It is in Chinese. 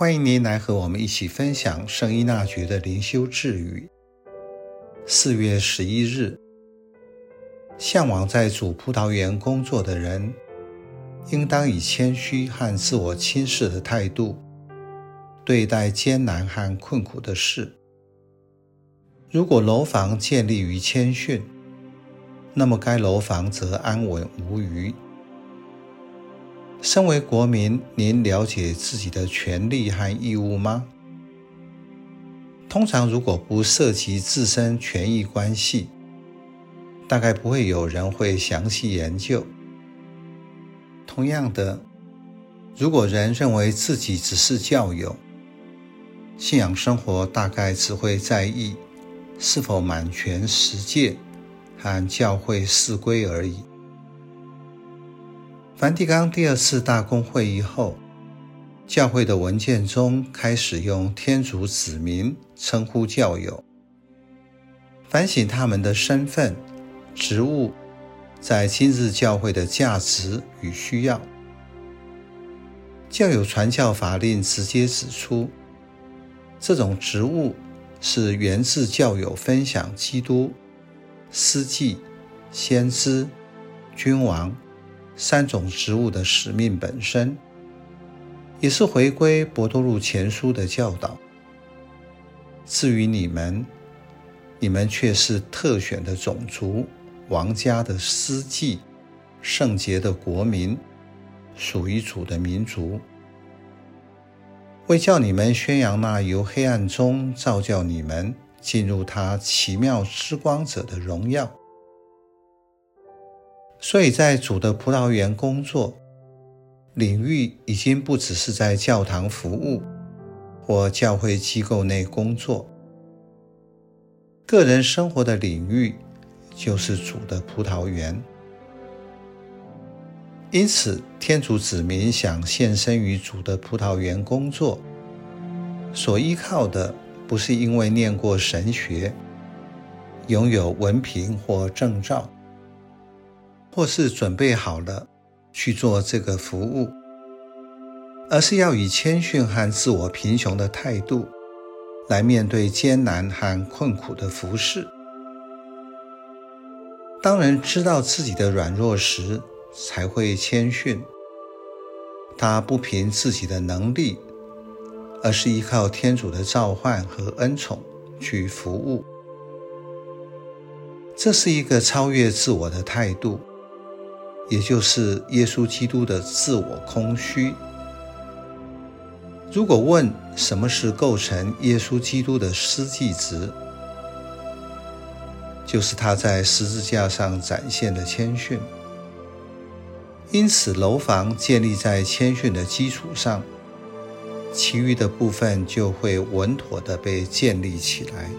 欢迎您来和我们一起分享圣依纳爵的灵修智语。四月十一日，向往在主葡萄园工作的人，应当以谦虚和自我轻视的态度对待艰难和困苦的事。如果楼房建立于谦逊，那么该楼房则安稳无虞。身为国民，您了解自己的权利和义务吗？通常，如果不涉及自身权益关系，大概不会有人会详细研究。同样的，如果人认为自己只是教友，信仰生活大概只会在意是否满全十诫和教会四规而已。梵蒂冈第二次大公会议后，教会的文件中开始用天主子民称呼教友，反省他们的身份、职务在今日教会的价值与需要。教友传教法令直接指出，这种职务是源自教友分享基督、司祭、先知、君王。三种植物的使命本身，也是回归伯多禄前书的教导。至于你们，你们却是特选的种族，王家的司祭，圣洁的国民，属于主的民族，为叫你们宣扬那由黑暗中照教你们进入他奇妙之光者的荣耀。所以在主的葡萄园工作领域，已经不只是在教堂服务或教会机构内工作，个人生活的领域就是主的葡萄园。因此，天主子民想献身于主的葡萄园工作，所依靠的不是因为念过神学、拥有文凭或证照。或是准备好了去做这个服务，而是要以谦逊和自我贫穷的态度来面对艰难和困苦的服侍。当人知道自己的软弱时，才会谦逊。他不凭自己的能力，而是依靠天主的召唤和恩宠去服务。这是一个超越自我的态度。也就是耶稣基督的自我空虚。如果问什么是构成耶稣基督的司祭值，就是他在十字架上展现的谦逊。因此，楼房建立在谦逊的基础上，其余的部分就会稳妥地被建立起来。